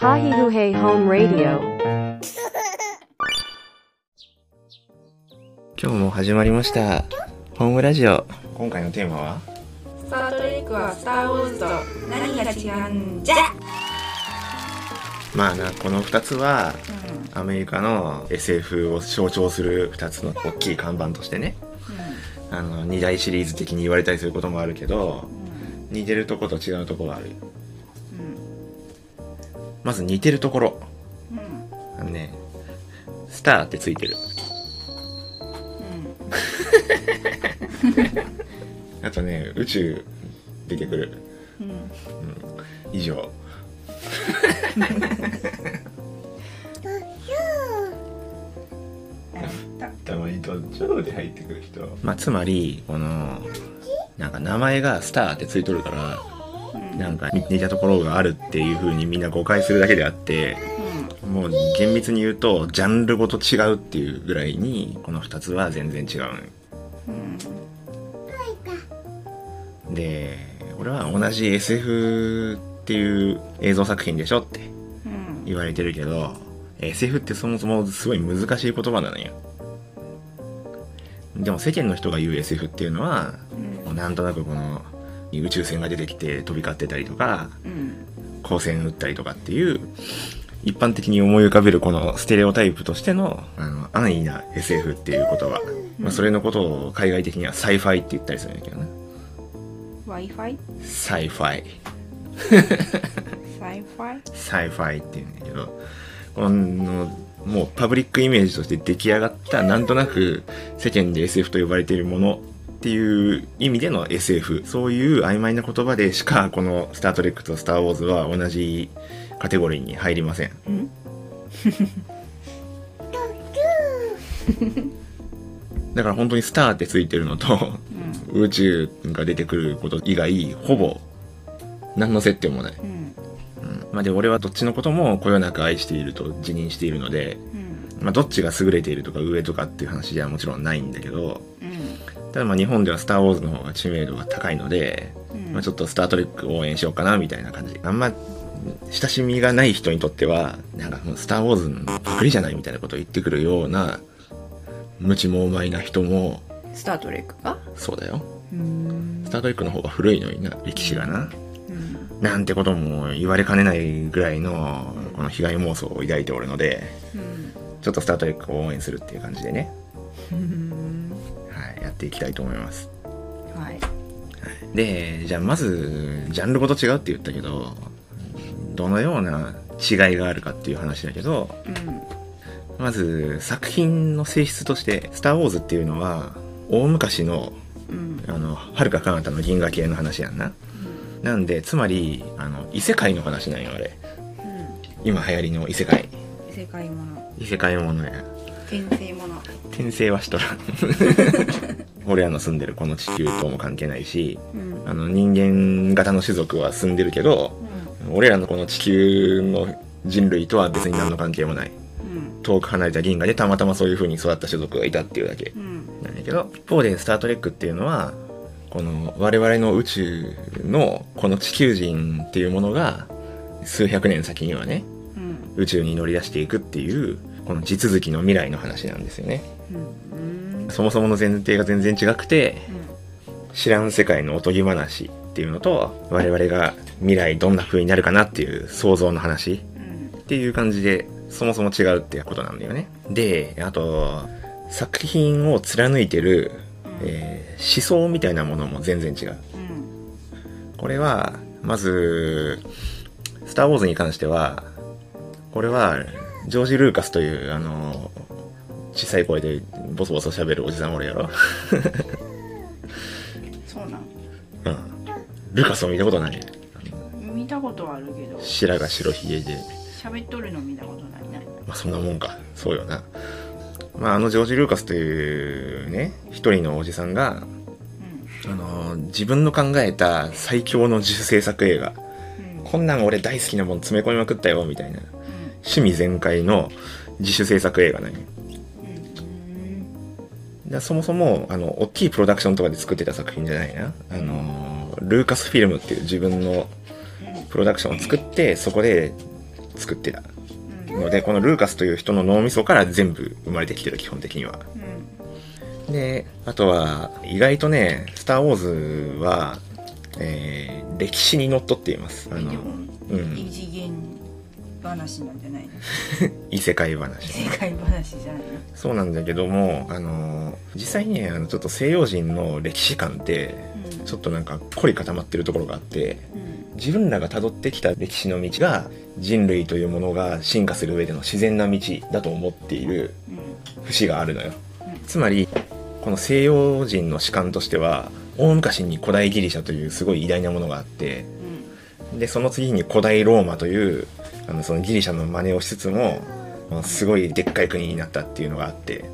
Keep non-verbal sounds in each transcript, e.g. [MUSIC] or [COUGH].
Hahihuhe Home Radio. 今日も始まりました。ホームラジオ。今回のテーマは？スター・トレックはスター・ウォーズと。何が違うんじゃ？まあなこの2つはアメリカの SF を象徴する2つの大きい看板としてね。あの2大シリーズ的に言われたりすることもあるけど似てるとこと違うところがあるまず似てるところ。あのねスターってついてる。あとね宇宙出てくる、うん。以上。た。まに途中で入ってくる人。まあつまりこのなんか名前がスターってついとるからなんか似たところがあるっていう風にみんな誤解するだけであってもう厳密に言うとジャンルごと違うっていうぐらいにこの2つは全然違うのよ。で俺は同じ SF っていう映像作品でしょって言われてるけど SF ってそもそもすごい難しい言葉なのよ。でも世間の人が言う SF っていうのは、もうなんとなくこの宇宙船が出てきて飛び交ってたりとか、光線撃ったりとかっていう一般的に思い浮かべるこのステレオタイプとしてのあの安易な SF っていう言葉、まあ、それのことを海外的には Sci-Fi って言ったりするんだけどね。Wi-Fi? サイファイ。Sci-Fi? サイファイっていうんだけどこのもうパブリックイメージとして出来上がったなんとなく世間で SF と呼ばれているものっていう意味での SF そういう曖昧な言葉でしかこの「スター・トレック」と「スター・ウォーズ」は同じカテゴリーに入りません。[LAUGHS] だから本当に「スター」ってついてるのと、宇宙が出てくること以外ほぼ何の接点もない、うん。まあ、で俺はどっちのこともこよなく愛していると自認しているので、うん。まあ、どっちが優れているとか上とかっていう話ではもちろんないんだけどうんただまあ日本では「スター・ウォーズ」の方が知名度が高いので、うん。まあ、ちょっと「スター・トレック」応援しようかなみたいな感じ。あんま親しみがない人にとってはなんかもう「スター・ウォーズ」のパクリじゃないみたいなことを言ってくるような無知もうまいな人もスター・トレックが？そうだよ。うん。スター・トレックの方が古いのにな歴史がな。うん。なんてことも言われかねないぐらいのこの被害妄想を抱いておるのでうん。ちょっとスター・トレックを応援するっていう感じでね、っていきたいと思います。はい。でじゃあまずジャンルごと違うって言ったけどどのような違いがあるかっていう話だけどうん。まず作品の性質として「スター・ウォーズ」っていうのは大昔のうん。あの遥か彼方の銀河系の話やんな。なんでつまりあの異世界の話なんよあれ。今流行りの異世界。異世界もの。異世界ものや。転生もの。転生はしとらん [LAUGHS] 俺らの住んでるこの地球とも関係ないしうん。あの人間型の種族は住んでるけど俺らのこの地球の人類とは別に何の関係もない。うん。遠く離れた銀河でたまたまそういう風に育った種族がいたっていうだけうん。なんだけど一方で「スター・トレック」っていうのはこの我々の宇宙のこの地球人っていうものが数百年先にはねうん。宇宙に乗り出していくっていうこの地続きの未来の話なんですよね。うんそもそもの前提が全然違くてうん。知らん世界のおとぎ話っていうのと我々が未来どんな風になるかなっていう想像の話うん。っていう感じでそもそも違うってことなんだよね。であと作品を貫いてる、えー思想みたいなものも全然違う。うん。これはまず「スター・ウォーズ」に関してはこれはジョージ・ルーカスというあの小さい声でボソボソ喋るおじさんおるやろ？そうなん。うん。ルーカスを見たことない？見たことはあるけど。白髪白ひげで。喋っとるの見たことないねまあそんなもんか。そうよな。まああのジョージ・ルーカスというね一人のおじさんがあの自分の考えた最強の自主制作映画。うん。こんなん俺大好きなもん詰め込みまくったよみたいな。趣味全開の自主制作映画なんよでそもそもあの大きいプロダクションとかで作ってた作品じゃないな。あのルーカスフィルムっていう自分のプロダクションを作ってそこで作ってたのでこのルーカスという人の脳みそから全部生まれてきてる基本的には。であとは意外とね「スター・ウォーズは」えー歴史にのっとっています。あのうん。異次元話なんじゃないの？[LAUGHS] 異世界話。世界話じゃないの？そうなんだけどもあの実際にねあのちょっと西洋人の歴史観ってうん。ちょっとなんか凝り固まってるところがあってうん。自分らが辿ってきた歴史の道が人類というものが進化する上での自然な道だと思っているうん。節があるのよ。うん。つまりこの西洋人の主観としては大昔に古代ギリシャというすごい偉大なものがあってでその次に古代ローマというあのそのギリシャの真似をしつつもまあすごいでっかい国になったっていうのがあって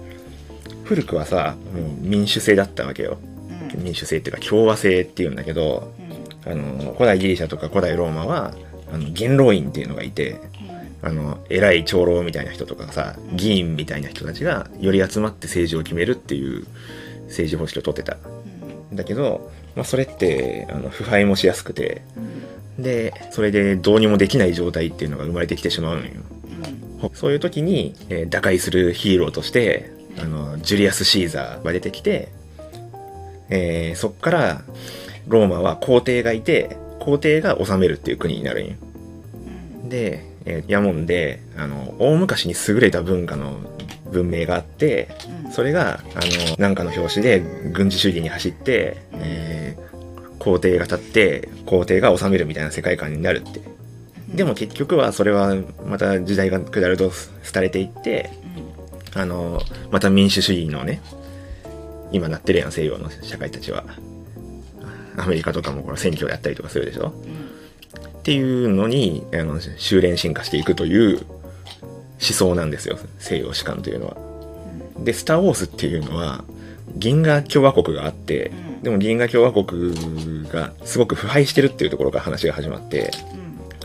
古くはさもう民主制だったわけよ。うん。民主制っていうか共和制っていうんだけどうん。あの古代ギリシャとか古代ローマはあの元老院っていうのがいてあの偉い長老みたいな人とかさ議員みたいな人たちがより集まって政治を決めるっていう政治方式をとってた。だけど、まあ、それってあの腐敗もしやすくてでそれでどうにもできない状態っていうのが生まれてきてしまうのよ。そういう時に、えー打開するヒーローとしてあのジュリアス・シーザーが出てきて、えーそっからローマは皇帝がいて皇帝が治めるっていう国になるんよ。で、えー、やもんであの大昔に優れた文化の文明があってそれがあのなんかの表紙で軍事主義に走って、えー皇帝が立って皇帝が治めるみたいな世界観になるって。でも結局はそれはまた時代が下ると廃れていってあのまた民主主義のね今なってるやん西洋の社会たちは。アメリカとかもこれ選挙やったりとかするでしょ。っていうのにあの修練進化していくという思想なんですよ西洋史観というのは。で「スター・ウォーズ」っていうのは銀河共和国があってでも銀河共和国がすごく腐敗してるっていうところから話が始まって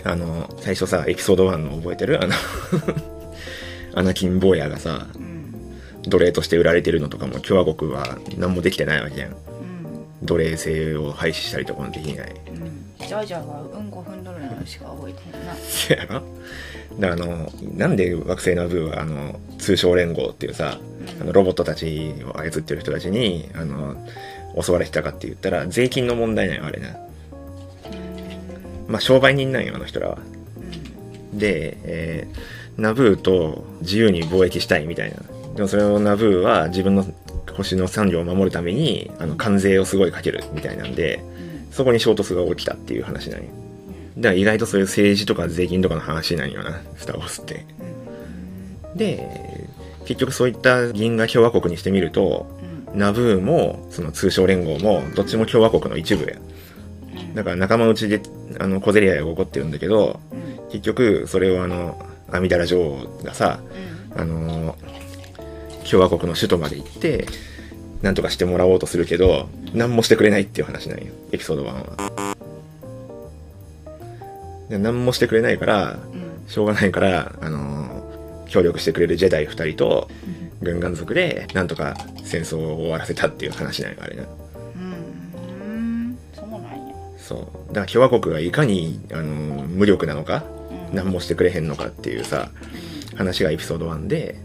あの最初さエピソード1の覚えてる？あの [LAUGHS] アナキン・坊やがさ奴隷として売られてるのとかも共和国は何もできてないわけじゃん。奴隷制を廃止したりとかもできないジャージャーがうんこ踏んどるのしか覚えてへんな。せやろ？であのなんで惑星ナブーはあの通商連合っていうさ、あのロボットたちを操ってる人たちにあの襲われてたかって言ったら税金の問題なんよあれな。まあ商売人なんよあの人らは。で、えーナブーと自由に貿易したいみたいな。でもそれをナブーは自分の星の産業を守るためにあの関税をすごいかけるみたいなんでそこに衝突が起きたっていう話なんよだから意外とそういう政治とか税金とかの話なんよな。スター・ウォーズって。で結局そういった銀河共和国にしてみるとナブーもその通商連合もどっちも共和国の一部や。だから仲間内であの小競り合いが起こってるんだけど結局それをあの阿弥陀羅女王がさあの共和国の首都まで行ってなんとかしてもらおうとするけど何もしてくれないっていう話なんよ。エピソード1は。で何もしてくれないからしょうがないからあの協力してくれるジェダイ2人と軍艦族でなんとか戦争を終わらせたっていう話なんよあれねうん。そうなんや。そう。だから共和国がいかにあの無力なのか何もしてくれへんのかっていうさ話がエピソード1で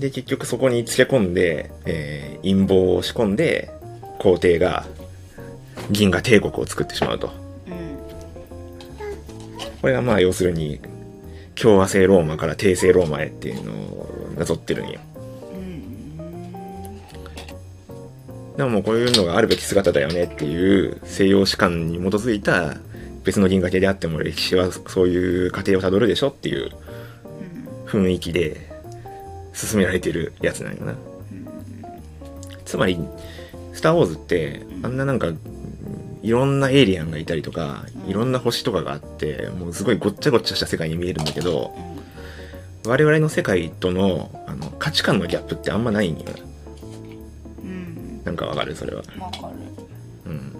で結局そこにつけ込んで、えー陰謀を仕込んで皇帝が銀河帝国を作ってしまうと。これがまあ要するに共和制ローマから帝政ローマへっていうのをなぞってるんよ。でもこういうのがあるべき姿だよねっていう西洋史観に基づいた別の銀河系であっても歴史はそういう過程をたどるでしょっていう雰囲気で進められてるやつなんよな。つまり、スター・ウォーズって、あんななんか、いろんなエイリアンがいたりとか、いろんな星とかがあって、もうすごいごっちゃごっちゃした世界に見えるんだけど、我々の世界とのあの価値観のギャップってあんまないんよな。うんなんかわかる？それは。わかるうん。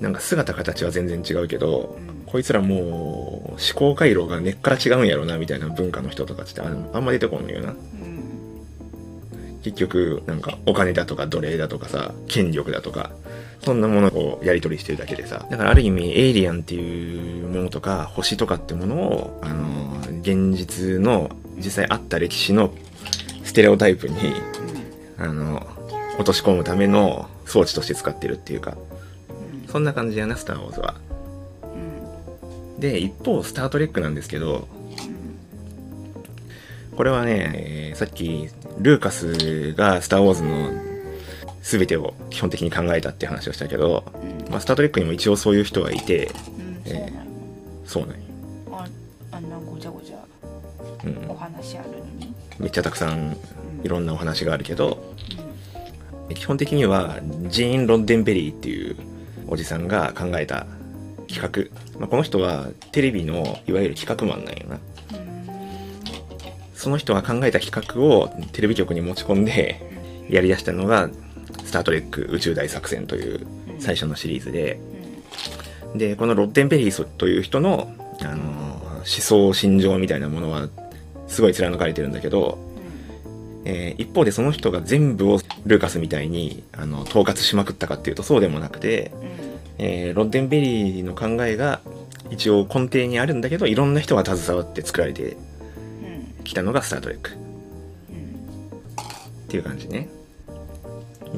なんか姿形は全然違うけど、こいつらもう思考回路が根っから違うんやろなみたいな文化の人とかってあんあんま出てこんのよな。うん結局、なんかお金だとか奴隷だとかさ、権力だとか、そんなものをやり取りしてるだけでさ。だからある意味、エイリアンっていうものとか、星とかってものを、あの、現実の、実際あった歴史のステレオタイプに、あの、落とし込むための装置として使ってるっていうか、そんな感じやな、スター・ウォーズは。で、一方、スター・トレックなんですけど、これはね、えーさっき、ルーカスがスター・ウォーズの全てを基本的に考えたって話をしたけど、まあ、スター・トレックにも一応そういう人がいて、うん。そうなんよそうなんよ。ああんなごちゃごちゃうん。お話あるのに？めっちゃたくさんいろんなお話があるけど、基本的にはジーン・ロッデンベリーっていうおじさんが考えた企画、まあ、この人はテレビのいわゆる企画マンなんよなその人が考えた企画をテレビ局に持ち込んでやり出したのが「スター・トレック宇宙大作戦」という最初のシリーズで。でこのロッデンベリーという人の、あの思想心情みたいなものはすごい貫かれてるんだけど、えー一方でその人が全部をルーカスみたいにあの統括しまくったかっていうとそうでもなくて、えーロッデンベリーの考えが一応根底にあるんだけどいろんな人が携わって作られてきたのが「スター・トレック」っていう感じね。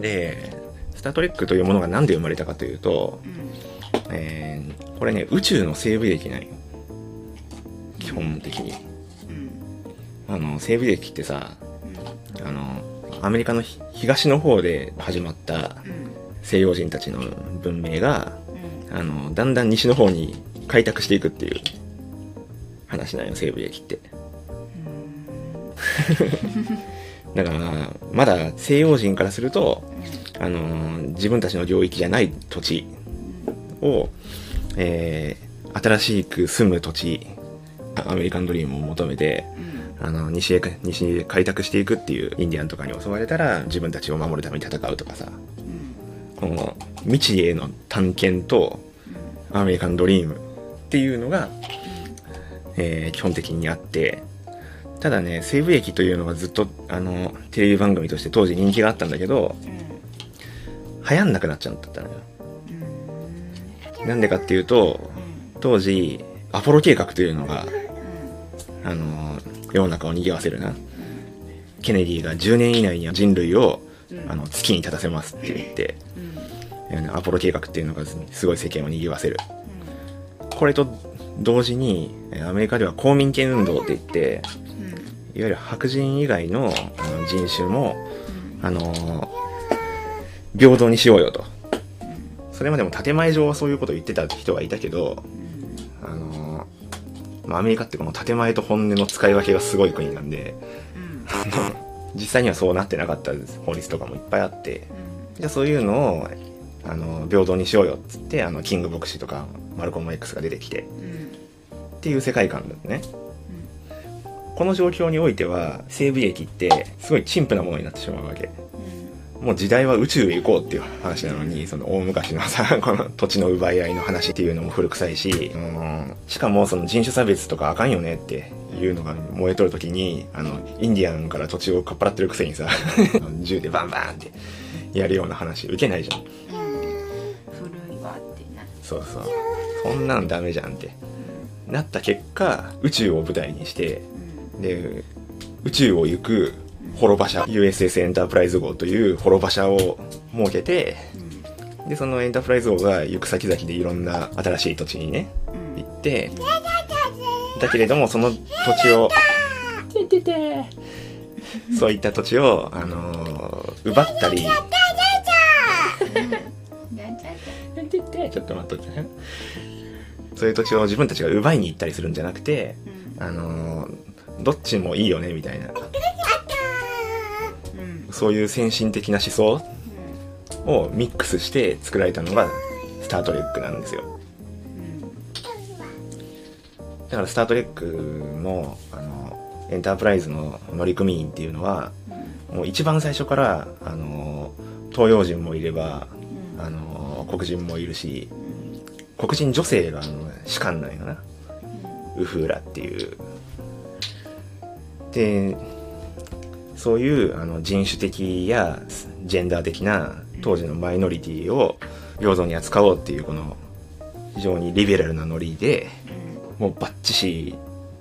で「スター・トレック」というものが何で生まれたかというと、えーこれね宇宙の西部劇なんよ。基本的に。あの西部劇ってさあのアメリカの東の方で始まった西洋人たちの文明があのだんだん西の方に開拓していくっていう話なんよ西部劇って。[LAUGHS] だからまだ西洋人からするとあの自分たちの領域じゃない土地を、えー新しく住む土地アメリカンドリームを求めてあの西へ西へ開拓していくっていうインディアンとかに襲われたら自分たちを守るために戦うとかさ。この未知への探検とアメリカンドリームっていうのが、えー基本的にあってただね西部劇というのがずっとあのテレビ番組として当時人気があったんだけど流行んなくなっちゃったのよ。なんでかっていうと当時アポロ計画というのがあの世の中を賑わせるな。ケネディが10年以内には人類をあの月に立たせますって言って、あのアポロ計画っていうのがすごい世間を賑わせる、これと同時にアメリカでは公民権運動って言っていわゆる白人以外の人種も、あの平等にしようよと。それまでも建前上はそういうことを言ってた人がいたけど、あのまあ、アメリカってこの建前と本音の使い分けがすごい国なんで、[LAUGHS] 実際にはそうなってなかった法律とかもいっぱいあって、じゃあそういうのをあの平等にしようよっつってあのキング牧師とかマルコム X が出てきて。っていう世界観だね、この状況においては西部劇ってすごい陳腐なものになってしまうわけ。もう時代は宇宙へ行こうっていう話なのにその大昔のさ [LAUGHS] この土地の奪い合いの話っていうのも古臭いし、うん、しかもその人種差別とかあかんよねっていうのが燃えとる時にあのインディアンから土地をかっぱらってるくせにさ [LAUGHS] 銃でバンバンってやるような話受けないじゃん。古いわってなそうそう。そんなんダメじゃんって。なった結果宇宙を舞台にしてで宇宙を行く滅場車 USS エンタープライズ号という滅場車を設けてでそのエンタープライズ号が行く先々でいろんな新しい土地にね行ってだけれどもその土地をそういった土地を、あのー奪ったりちょっと待っとってね。そういう土地を自分たちが奪いに行ったりするんじゃなくて、あのーどっちもいいよねみたいな。そういう先進的な思想をミックスして作られたのが「スター・トレック」なんですよ。だから「スター・トレックの」あのエンタープライズの乗組員っていうのはもう一番最初からあの東洋人もいればあの黒人もいるし黒人女性があの士官なんよな。ウフーラっていうでそういうあの人種的やジェンダー的な当時のマイノリティを平等に扱おうっていうこの非常にリベラルなノリでもうバッチシ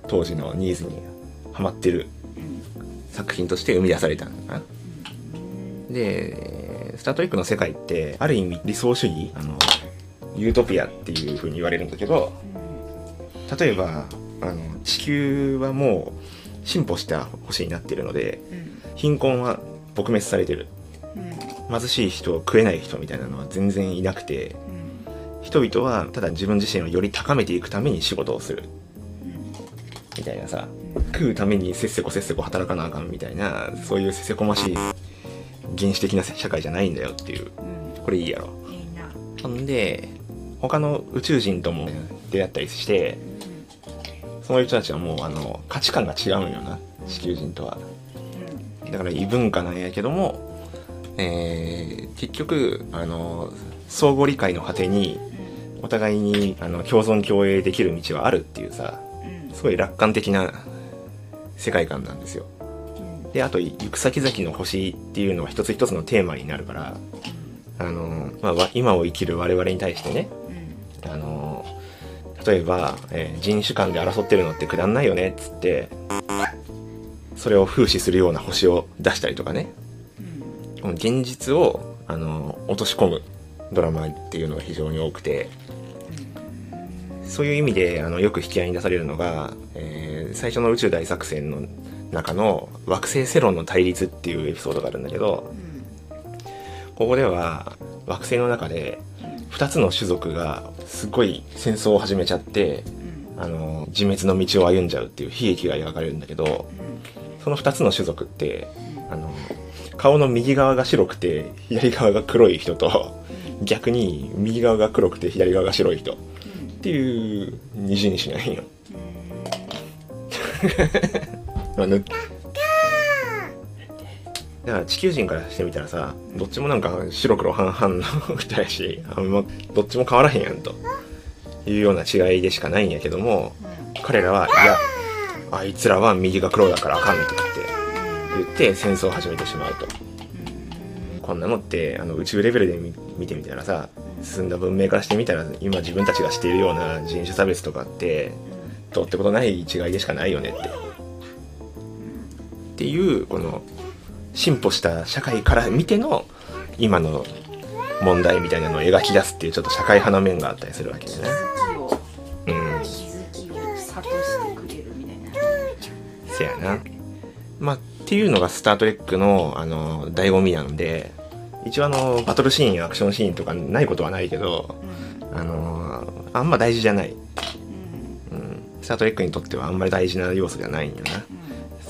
当時のニーズにはまってる作品として生み出されたのかな。で、スタートレックの世界ってある意味理想主義あのユートピアっていう風に言われるんだけど例えばあの地球はもう進歩した星になってるので貧困は撲滅されてる。貧しい人食えない人みたいなのは全然いなくて人々はただ自分自身をより高めていくために仕事をする。みたいなさ食うためにせっせこせっせこ働かなあかんみたいなそういうせせこましい原始的な社会じゃないんだよっていう。これいいやろ。いいな。ほんで他の宇宙人とも出会ったりしてその人たちはもうあの価値観が違うんよな地球人とは。だから異文化なんやけども、えー結局あの相互理解の果てにお互いにあの共存共栄できる道はあるっていうさすごい楽観的な世界観なんですよ。であと行く先々の星っていうのは一つ一つのテーマになるからあの、まあわ、今を生きる我々に対してねあの例えば、えー人種間で争ってるのってくだんないよねっつってそれを風刺するような星を出したりとかね、この現実をあの落とし込むドラマっていうのが非常に多くて、そういう意味であのよく引き合いに出されるのが、えー最初の宇宙大作戦の中の惑星セロンの対立っていうエピソードがあるんだけど、ここでは惑星の中で2つの種族がすごい戦争を始めちゃって、あの自滅の道を歩んじゃうっていう悲劇が描かれるんだけど、その2つの種族ってあの顔の右側が白くて左側が黒い人と逆に右側が黒くて左側が白い人。っていう二重にしないよ。[LAUGHS] だから地球人からしてみたらさどっちもなんか白黒半々の人やしあんまどっちも変わらへんやんと。いうような違いでしかないんやけども彼らはいやあいつらは右が黒だからあかんとかって言って戦争を始めてしまうと。こんなのってあの宇宙レベルで見見てみたらさ進んだ文明からしてみたら今自分たちがしているような人種差別とかってどうってことない違いでしかないよねって。っていうこの進歩した社会から見ての今の問題みたいなのを描き出すっていうちょっと社会派の面があったりするわけでね。うん。せやな。まあっていうのがスター・トレックのあの醍醐味なんで一応あのバトルシーンやアクションシーンとかないことはないけどあのあんま大事じゃない、うん、スター・トレックにとってはあんまり大事な要素じゃないんよな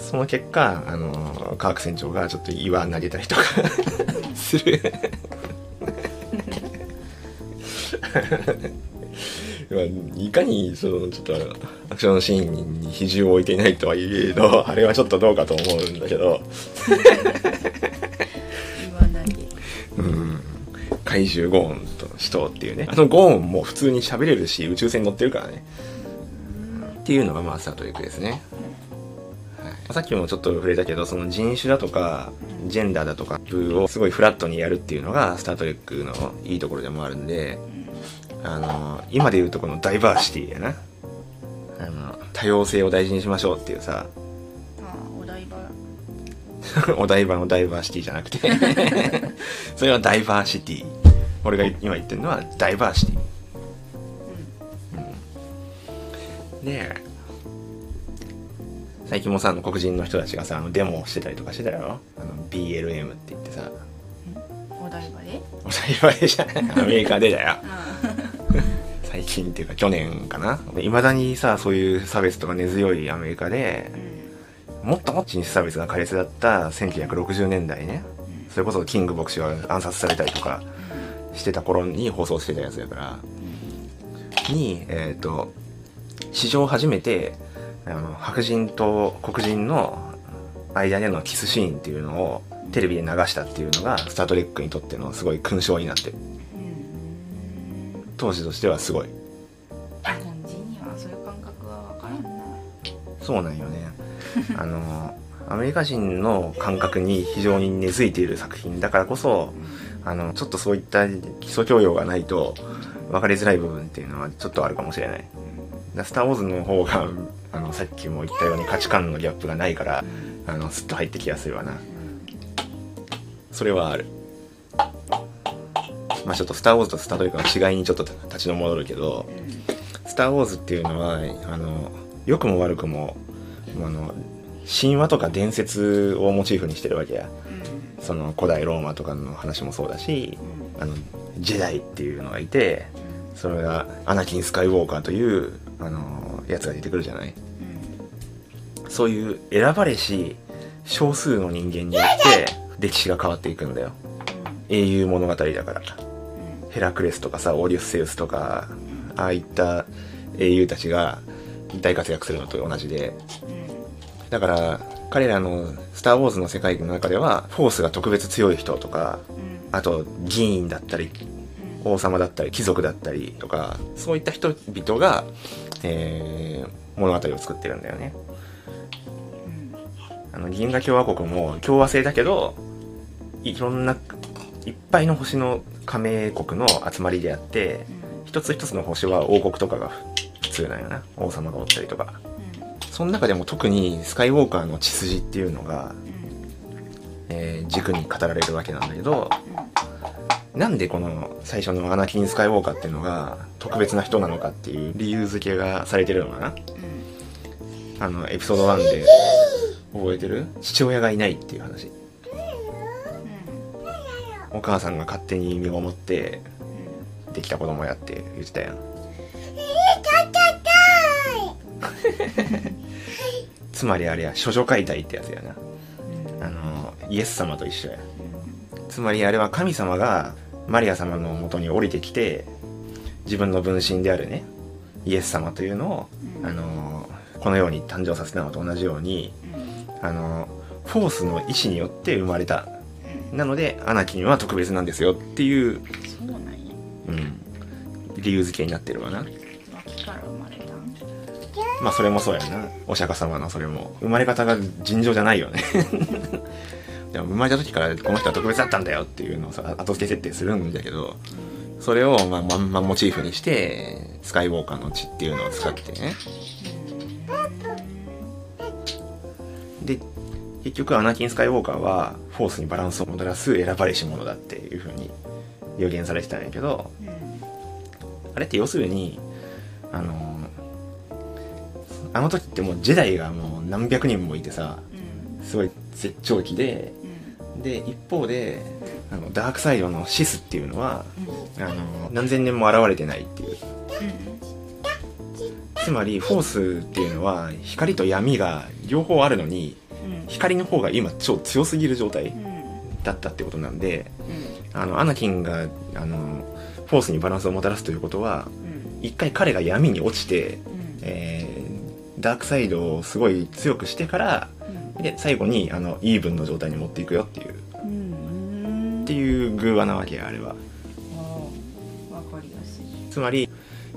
その結果あの科学船長がちょっと岩投げたりとか [LAUGHS] する。まあいかにそのちょっとアクションシーンに比重を置いていないとはいえどあれはちょっとどうかと思うんだけど。うん。怪獣ゴーンと死闘っていうね。あのゴーンも普通に喋れるし宇宙船に乗ってるからね。っていうのがまあスタートレックですね、はい、さっきもちょっと触れたけどその人種だとかジェンダーだとかをすごいフラットにやるっていうのがスタートレックのいいところでもあるんであの今で言うとこのダイバーシティやな。あの多様性を大事にしましょうっていうさ。あお台場。[LAUGHS] お台場のダイバーシティじゃなくて。[LAUGHS] それはダイバーシティ。俺が今言ってるのはダイバーシティ、うん、で最近もさあの黒人の人たちがさあのデモをしてたりとかしてたよあの BLM って言ってさ。お台場で？お台場でじゃない。アメリカでだよ。う [LAUGHS] 最近っていうか去年かな。いまだにさそういう差別とか根強いアメリカでん。もっともっと人種差別が苛烈だった1960年代ねそれこそキング牧師が暗殺されたりとかしてた頃に放送してたやつやからにえっ、と史上初めてあの白人と黒人の間でのキスシーンっていうのをテレビで流したっていうのが「スター・トレック」にとってのすごい勲章になって。る当時としてはすごい。日本人にはそういう感覚は分からんな。そうなんよね。あのアメリカ人の感覚に非常に根付いている作品だからこそ、あの、ちょっとそういった基礎教養がないと分かりづらい部分っていうのはちょっとあるかもしれない。だスター・ウォーズの方が、あの、さっきも言ったように価値観のギャップがないから、あの、スッと入ってきやすいわな。それはある。まあちょっとスター・ウォーズとスター・トレックの違いにちょっと立ちの戻るけど、スター・ウォーズっていうのは、あの、良くも悪くも、あの、神話とか伝説をモチーフにしてるわけや。その古代ローマとかの話もそうだし、あの、ジェダイっていうのがいて、それがアナキン・スカイウォーカーという、あの、やつが出てくるじゃない。そういう選ばれし少数の人間によって歴史が変わっていくんだよ。英雄物語だから。ヘラクレスとかさ、オリュッセウスとか、ああいった英雄たちが大活躍するのと同じで。だから、彼らのスター・ウォーズの世界の中では、フォースが特別強い人とか、あと議員だったり、王様だったり、貴族だったりとか、そういった人々が、えー、物語を作ってるんだよね。あの、銀河共和国も共和制だけど、いろんな、いっぱいの星の加盟国の集まりであって、一つ一つの星は王国とかが普通なんよな。王様がおったりとか。その中でも特にスカイウォーカーの血筋っていうのが、えー軸に語られるわけなんだけど、なんでこの最初のアナキン・スカイウォーカーっていうのが特別な人なのかっていう理由付けがされてるのかな。あの、エピソード1で覚えてる？父親がいないっていう話。お母さんが勝手に身ごもってできた子供やって言ってたやん。つまりあれや、処女解体ってやつやな。あの、イエス様と一緒や。つまりあれは神様がマリア様のもとに降りてきて、自分の分身であるね、イエス様というのを、あの、このように誕生させたのと同じように、あの、フォースの意志によって生まれた。なので、アナキンは特別なんですよっていう、そうなんやうん、理由付けになってるわな。脇から生まれた？んまあそれもそうやな。お釈迦様のそれも。生まれ方が尋常じゃないよね。[LAUGHS] でも生まれた時からこの人は特別だったんだよっていうのをさ、後付け設定するんだけど、それをまあまんまモチーフにして、スカイウォーカーの血っていうのを使ってね。で、結局アナキン・スカイウォーカーは、フォースにバランスをもたらす選ばれし者だっていう風に予言されてたんやけど、あれって要するに、あの、あの時ってもうジェダイがもう何百人もいてさ、すごい絶頂期で、で、一方で、あの、ダークサイドのシスっていうのは、あの、何千年も現れてないっていう。つまり、フォースっていうのは、光と闇が両方あるのに、光の方が今超強すぎる状態だったってことなんで、あの、アナキンが、あの、フォースにバランスをもたらすということは、一回彼が闇に落ちて、えーダークサイドをすごい強くしてから、で、最後に、あの、イーブンの状態に持っていくよっていう、っていう偶話なわけや、あれは。わかりやす。いつまり、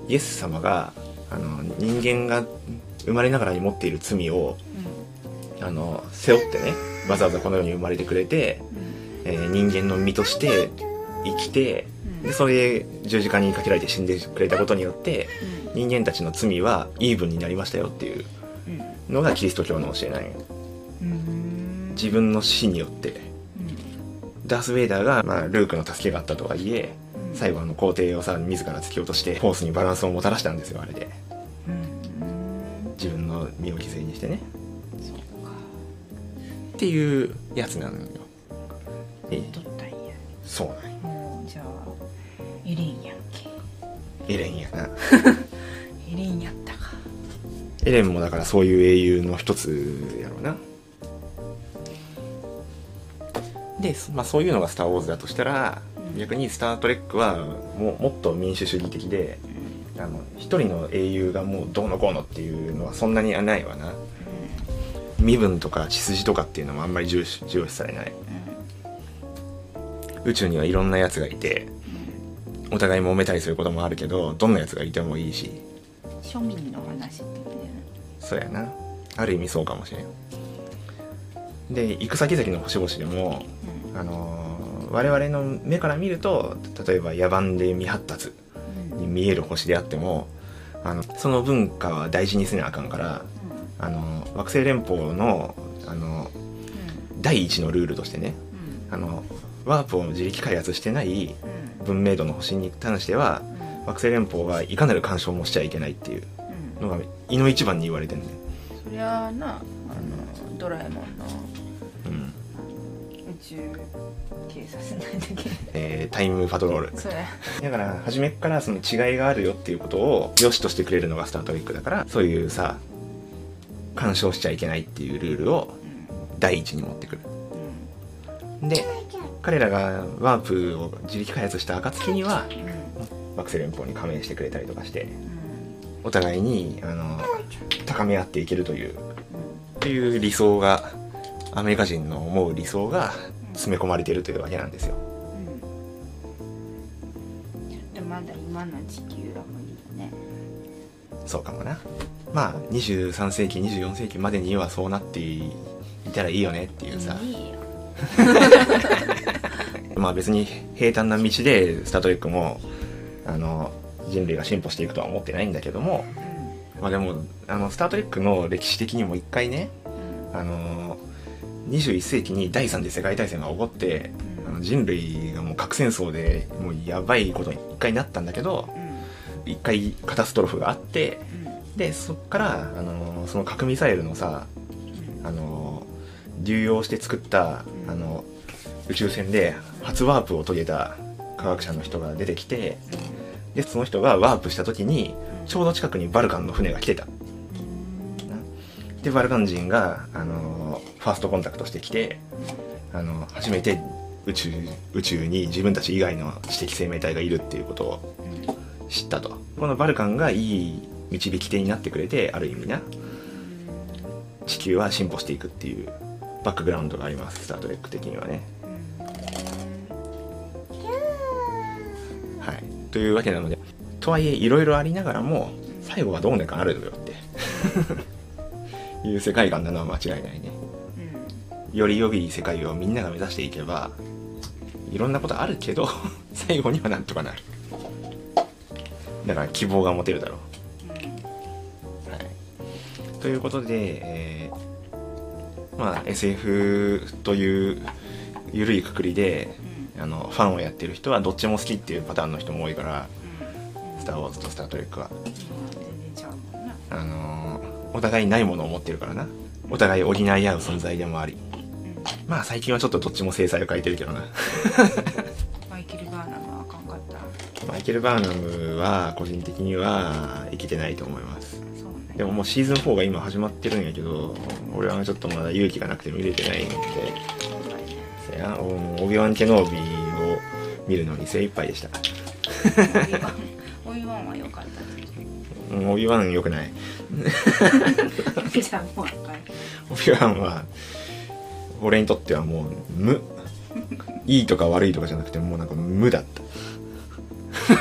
イエス様が、あの、人間が生まれながらに持っている罪を、あの、背負ってね、わざわざこの世に生まれてくれて、えー人間の身として生きて、で、それで十字架にかけられて死んでくれたことによって、人間たちの罪はイーブンになりましたよっていうのがキリスト教の教えなんよ。自分の死によって。ダース・ベイダーが、まあ、ルークの助けがあったとはいえ、最後あの皇帝をさ、自ら突き落として、フォースにバランスをもたらしたんですよ、あれで。身を犠牲にしてね。っていうやつなのよ。ええ取ったんやそうなんじゃあエレンやんけエレンやな。[LAUGHS] エレンやったかエレンもだからそういう英雄の一つやろうな。で、まあそういうのがスター・ウォーズだとしたら、逆にスター・トレックはもうもっと民主主義的で、あの、一人の英雄がもうどうのこうのっていうのはそんなにないわな。身分とか血筋とかっていうのもあんまり重視重視されない。宇宙にはいろんなやつがいて、お互い揉めたりすることもあるけど、どんなやつがいてもいいし、庶民の話ってことだよねそうやな。ある意味そうかもしれん。で行く先々の星々でも、あのー我々の目から見ると例えば野蛮で未発達に見える星であってもあのその文化は大事にせなあかんから、あの惑星連邦のあの第一のルールとしてねあのワープを自力開発してない文明度の星に関しては惑星連邦はいかなる干渉もしちゃいけないっていうのが胃の一番に言われてるんだよ、そりゃあなあのドラえもんの宙警察なんだっけえータイムパトロール。それだ。から初めっからその違いがあるよっていうことを良しとしてくれるのがスター・トレックだからそういうさ干渉しちゃいけないっていうルールを第一に持ってくる。で彼らがワープを自力開発した暁には惑星連邦に加盟してくれたりとかしてお互いにあの高め合っていけるというっていう理想がアメリカ人の思う理想が詰め込まれているというわけなんですよ。ちょっとまだ今の地球は無理よね。そうかもな。まあ23世紀24世紀までにはそうなっていたらいいよねっていうさ。いいよ。[LAUGHS] まあ別に平坦な道でスター・トレックもあの人類が進歩していくとは思ってないんだけども。まあでもあのスター・トレックの歴史的にも一回ねあの21世紀に第三次世界大戦が起こってあの人類がもう核戦争でもうやばいことに一回なったんだけど一回カタストロフがあってでそっからあのその核ミサイルのさあの流用して作ったあの宇宙船で初ワープを遂げた科学者の人が出てきてでその人がワープした時にちょうど近くにバルカンの船が来てた。でバルカン人があのファーストコンタクトしてきてあの初めて宇宙宇宙に自分たち以外の知的生命体がいるっていうことを知ったと。このバルカンがいい導き手になってくれてある意味な地球は進歩していくっていうバックグラウンドがあります。スター・トレック的にはね。はい。というわけなのでとはいえいろいろありながらも最後はどうにかなるのよって。[LAUGHS] いう世界観なのは間違いないねより良い世界をみんなが目指していけばいろんなことあるけど [LAUGHS] 最後にはなんとかなる。だから希望が持てるだろう、はい、ということで、えーまあ SF という緩いくくりで、あのファンをやってる人はどっちも好きっていうパターンの人も多いから「スター・ウォーズ」と「スター・トレックは」あのーお互いないものを持ってるからな。お互い補い合う存在でもありまあ最近はちょっとどっちも制裁を書いてるけどな。マイケル・バーナムはあかんかった。マイケル・バーナムは個人的には生きてないと思います。でももうシーズン4が今始まってるんやけど俺はちょっとまだ勇気がなくて見れてないんで。そやオビワン・ケノービーを見るのに精一杯でした。オイワンは良かった。うんオビワン良くない。け [LAUGHS] どじゃあもうあかんオビワンは俺にとってはもう無。いいとか悪いとかじゃなくてもうなんか無だった。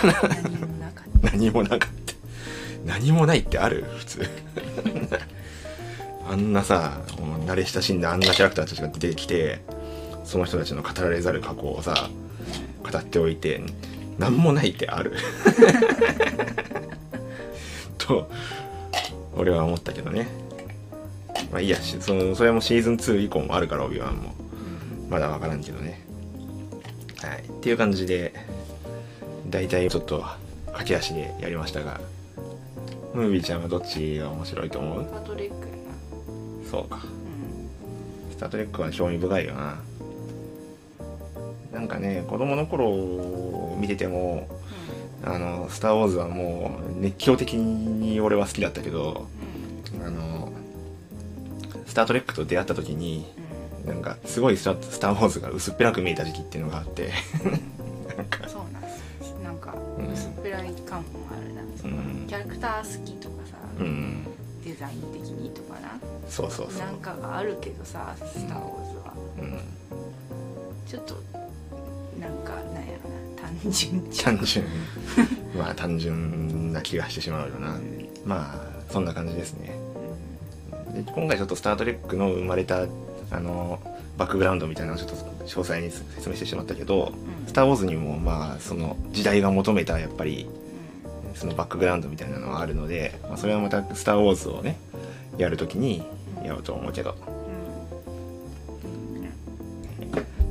何もなかった。何もなかった。何もないってある？普通。あんなさ慣れ親しんだあんなキャラクターたちが出てきてその人たちの語られざる過去をさ語っておいて何もないってある。[LAUGHS] と俺は思ったけどねまあいいやしそのそれもシーズン2以降もあるからオビワンも。まだ分からんけどね。はい。っていう感じで大体ちょっと駆け足でやりましたがムービーちゃんはどっちが面白いと思う？パトレックやな。そうか。うん。スター・トレックは興味深いよな。なんかね子供の頃見ててもあの「スター・ウォーズ」はもう熱狂的に俺は好きだったけどあのスター・トレックと出会った時になんかすごいスタ「スター・ウォーズ」が薄っぺらく見えた時期っていうのがあってなんかそうなんです。なんかうん。薄っぺらい感もあるな、うん。キャラクター好きとかさ、うん。デザイン的にとかな。そうそうそう。なんかがあるけどさ「スター・ウォーズは」うん。ちょっとなんかなんやろな。単純単純。[LAUGHS] まあ単純な気がしてしまうよな。まあそんな感じですねで今回ちょっと「スター・トレック」の生まれたあのバックグラウンドみたいなのをちょっと詳細に説明してしまったけど「スター・ウォーズ」にもまあその時代が求めたやっぱりそのバックグラウンドみたいなのはあるので、まあ、それはまた「スター・ウォーズ」をねやるときにやろうと思うけど。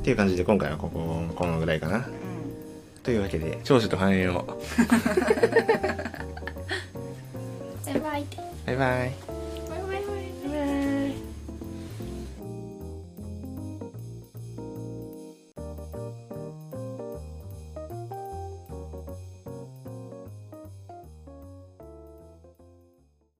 っていう感じで今回はこここのぐらいかな。というわけで長寿と繁栄を。[LAUGHS] バイバイ。バイバイ